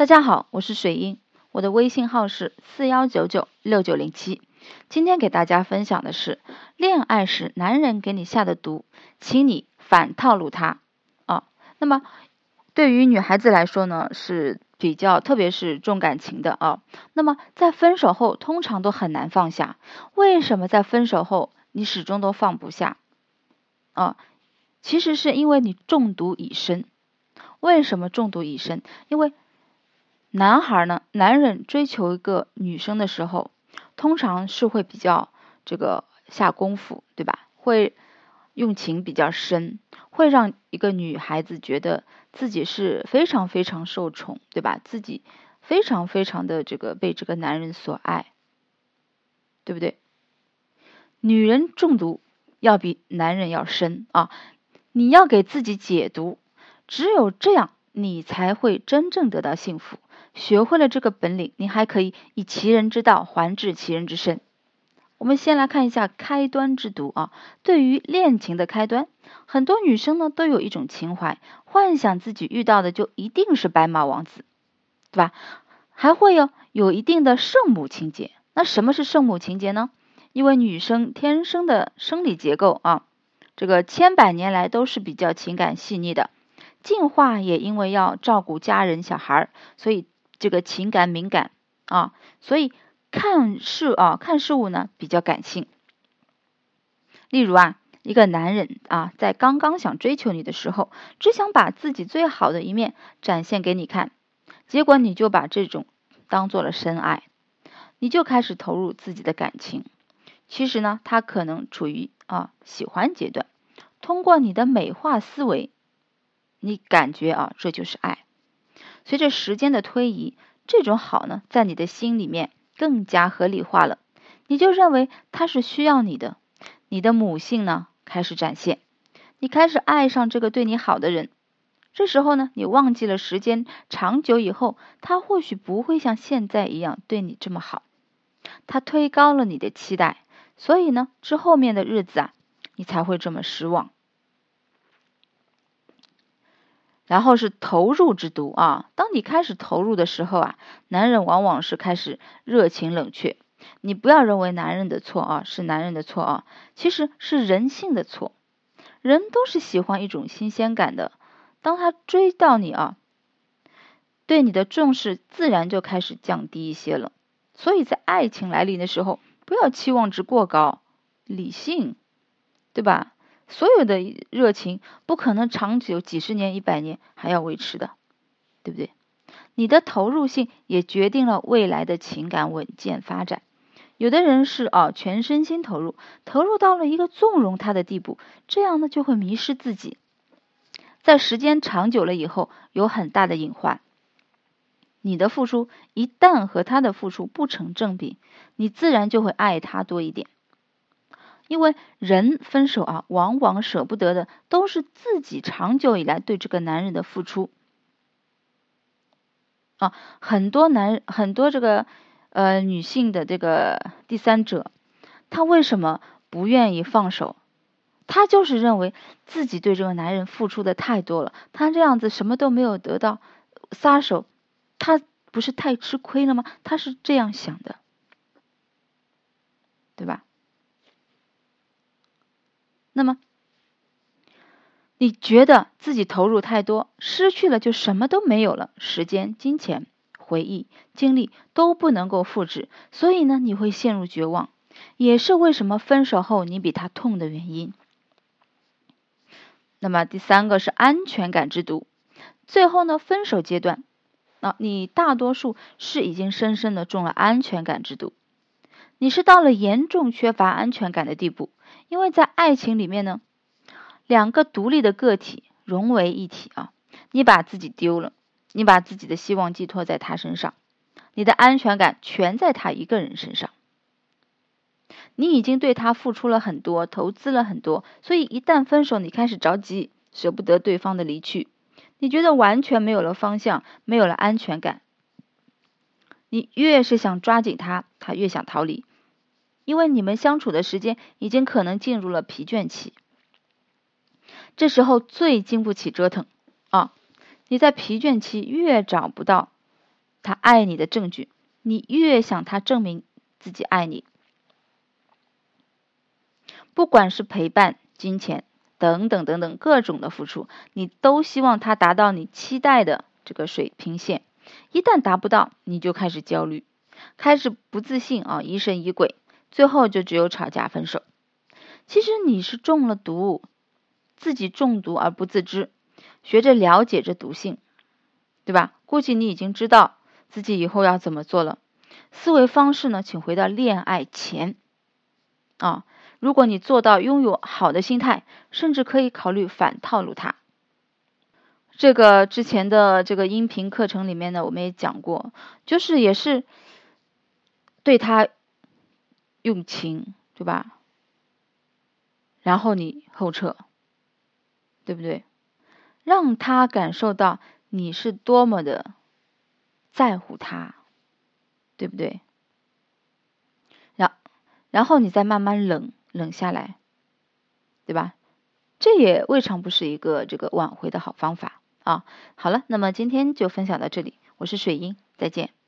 大家好，我是水英，我的微信号是四幺九九六九零七。今天给大家分享的是，恋爱时男人给你下的毒，请你反套路他啊。那么对于女孩子来说呢，是比较特别是重感情的啊。那么在分手后，通常都很难放下。为什么在分手后你始终都放不下啊？其实是因为你中毒已深。为什么中毒已深？因为男孩呢，男人追求一个女生的时候，通常是会比较这个下功夫，对吧？会用情比较深，会让一个女孩子觉得自己是非常非常受宠，对吧？自己非常非常的这个被这个男人所爱，对不对？女人中毒要比男人要深啊！你要给自己解毒。只有这样，你才会真正得到幸福。学会了这个本领，你还可以以其人之道还治其人之身。我们先来看一下开端之毒啊。对于恋情的开端，很多女生呢都有一种情怀，幻想自己遇到的就一定是白马王子，对吧？还会有有一定的圣母情节。那什么是圣母情节呢？因为女生天生的生理结构啊，这个千百年来都是比较情感细腻的。进化也因为要照顾家人、小孩儿，所以这个情感敏感啊，所以看事啊看事物呢比较感性。例如啊，一个男人啊，在刚刚想追求你的时候，只想把自己最好的一面展现给你看，结果你就把这种当做了深爱，你就开始投入自己的感情。其实呢，他可能处于啊喜欢阶段，通过你的美化思维。你感觉啊，这就是爱。随着时间的推移，这种好呢，在你的心里面更加合理化了。你就认为他是需要你的，你的母性呢开始展现，你开始爱上这个对你好的人。这时候呢，你忘记了时间长久以后，他或许不会像现在一样对你这么好。他推高了你的期待，所以呢，之后面的日子啊，你才会这么失望。然后是投入之毒啊！当你开始投入的时候啊，男人往往是开始热情冷却。你不要认为男人的错啊，是男人的错啊，其实是人性的错。人都是喜欢一种新鲜感的。当他追到你啊，对你的重视自然就开始降低一些了。所以在爱情来临的时候，不要期望值过高，理性，对吧？所有的热情不可能长久几十年、一百年还要维持的，对不对？你的投入性也决定了未来的情感稳健发展。有的人是啊，全身心投入，投入到了一个纵容他的地步，这样呢就会迷失自己，在时间长久了以后，有很大的隐患。你的付出一旦和他的付出不成正比，你自然就会爱他多一点。因为人分手啊，往往舍不得的都是自己长久以来对这个男人的付出啊。很多男很多这个呃女性的这个第三者，她为什么不愿意放手？她就是认为自己对这个男人付出的太多了，她这样子什么都没有得到，撒手，她不是太吃亏了吗？她是这样想的，对吧？那么，你觉得自己投入太多，失去了就什么都没有了，时间、金钱、回忆、精力都不能够复制，所以呢，你会陷入绝望，也是为什么分手后你比他痛的原因。那么第三个是安全感之毒，最后呢，分手阶段，啊，你大多数是已经深深的中了安全感之毒，你是到了严重缺乏安全感的地步。因为在爱情里面呢，两个独立的个体融为一体啊，你把自己丢了，你把自己的希望寄托在他身上，你的安全感全在他一个人身上，你已经对他付出了很多，投资了很多，所以一旦分手，你开始着急，舍不得对方的离去，你觉得完全没有了方向，没有了安全感，你越是想抓紧他，他越想逃离。因为你们相处的时间已经可能进入了疲倦期，这时候最经不起折腾啊！你在疲倦期越找不到他爱你的证据，你越想他证明自己爱你。不管是陪伴、金钱等等等等各种的付出，你都希望他达到你期待的这个水平线。一旦达不到，你就开始焦虑，开始不自信啊，疑神疑鬼，最后就只有吵架分手。其实你是中了毒，自己中毒而不自知，学着了解这毒性，对吧？估计你已经知道自己以后要怎么做了。思维方式呢，请回到恋爱前啊。如果你做到拥有好的心态，甚至可以考虑反套路他。这个之前的这个音频课程里面呢，我们也讲过，就是也是对他用情，对吧？然后你后撤，对不对？让他感受到你是多么的在乎他，对不对？然然后你再慢慢冷。冷下来，对吧？这也未尝不是一个这个挽回的好方法啊。好了，那么今天就分享到这里，我是水英，再见。